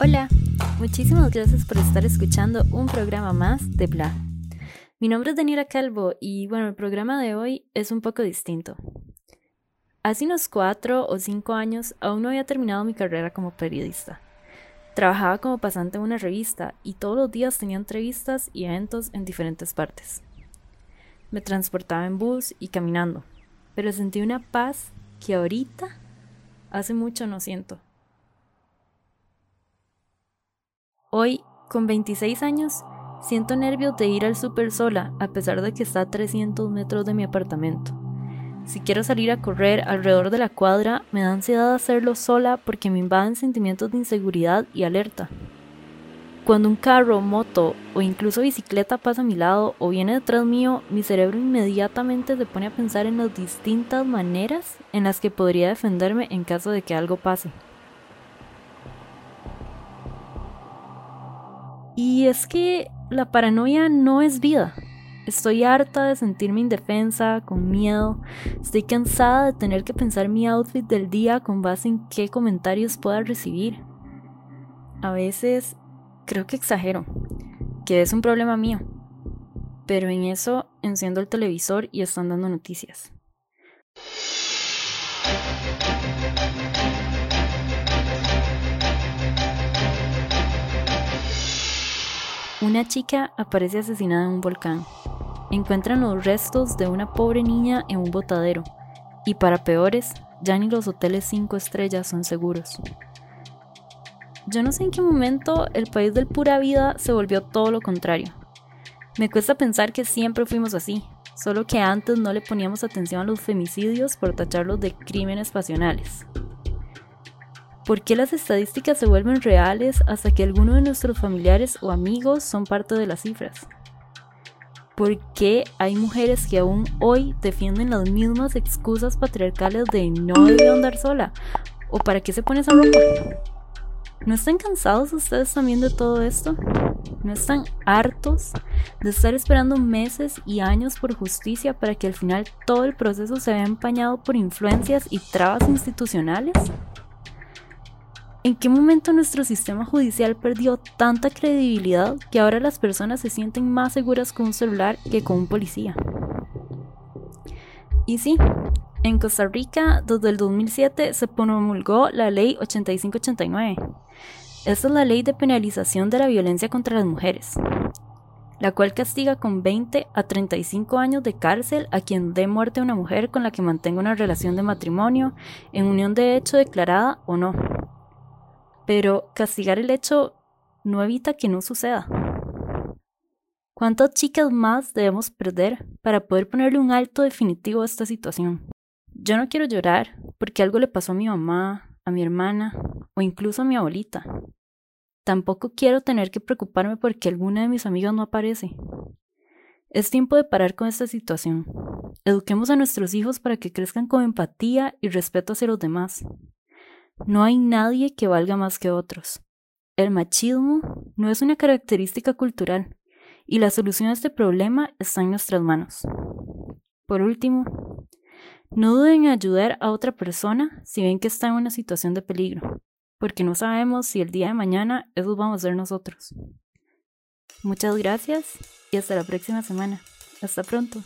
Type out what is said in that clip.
Hola, muchísimas gracias por estar escuchando un programa más de Bla. Mi nombre es Daniela Calvo y bueno, el programa de hoy es un poco distinto. Hace unos cuatro o cinco años aún no había terminado mi carrera como periodista. Trabajaba como pasante en una revista y todos los días tenía entrevistas y eventos en diferentes partes. Me transportaba en bus y caminando, pero sentí una paz que ahorita hace mucho no siento. Hoy, con 26 años, siento nervios de ir al súper sola, a pesar de que está a 300 metros de mi apartamento. Si quiero salir a correr alrededor de la cuadra, me da ansiedad hacerlo sola porque me invaden sentimientos de inseguridad y alerta. Cuando un carro, moto o incluso bicicleta pasa a mi lado o viene detrás mío, mi cerebro inmediatamente se pone a pensar en las distintas maneras en las que podría defenderme en caso de que algo pase. Y es que la paranoia no es vida. Estoy harta de sentirme indefensa, con miedo. Estoy cansada de tener que pensar mi outfit del día con base en qué comentarios pueda recibir. A veces creo que exagero, que es un problema mío. Pero en eso enciendo el televisor y están dando noticias. Una chica aparece asesinada en un volcán encuentran los restos de una pobre niña en un botadero, y para peores, ya ni los hoteles 5 estrellas son seguros. Yo no sé en qué momento el país del pura vida se volvió todo lo contrario. Me cuesta pensar que siempre fuimos así, solo que antes no le poníamos atención a los femicidios por tacharlos de crímenes pasionales. ¿Por qué las estadísticas se vuelven reales hasta que algunos de nuestros familiares o amigos son parte de las cifras? ¿Por qué hay mujeres que aún hoy defienden las mismas excusas patriarcales de no debe andar sola? ¿O para qué se pone esa ropa? ¿No están cansados ustedes también de todo esto? ¿No están hartos de estar esperando meses y años por justicia para que al final todo el proceso se vea empañado por influencias y trabas institucionales? ¿En qué momento nuestro sistema judicial perdió tanta credibilidad que ahora las personas se sienten más seguras con un celular que con un policía? Y sí, en Costa Rica desde el 2007 se promulgó la ley 8589. Esta es la ley de penalización de la violencia contra las mujeres, la cual castiga con 20 a 35 años de cárcel a quien dé muerte a una mujer con la que mantenga una relación de matrimonio, en unión de hecho declarada o no pero castigar el hecho no evita que no suceda. ¿Cuántas chicas más debemos perder para poder ponerle un alto definitivo a esta situación? Yo no quiero llorar porque algo le pasó a mi mamá, a mi hermana o incluso a mi abuelita. Tampoco quiero tener que preocuparme porque alguna de mis amigas no aparece. Es tiempo de parar con esta situación. Eduquemos a nuestros hijos para que crezcan con empatía y respeto hacia los demás. No hay nadie que valga más que otros. El machismo no es una característica cultural y la solución a este problema está en nuestras manos. Por último, no duden en ayudar a otra persona si ven que está en una situación de peligro, porque no sabemos si el día de mañana eso vamos a ser nosotros. Muchas gracias y hasta la próxima semana. Hasta pronto.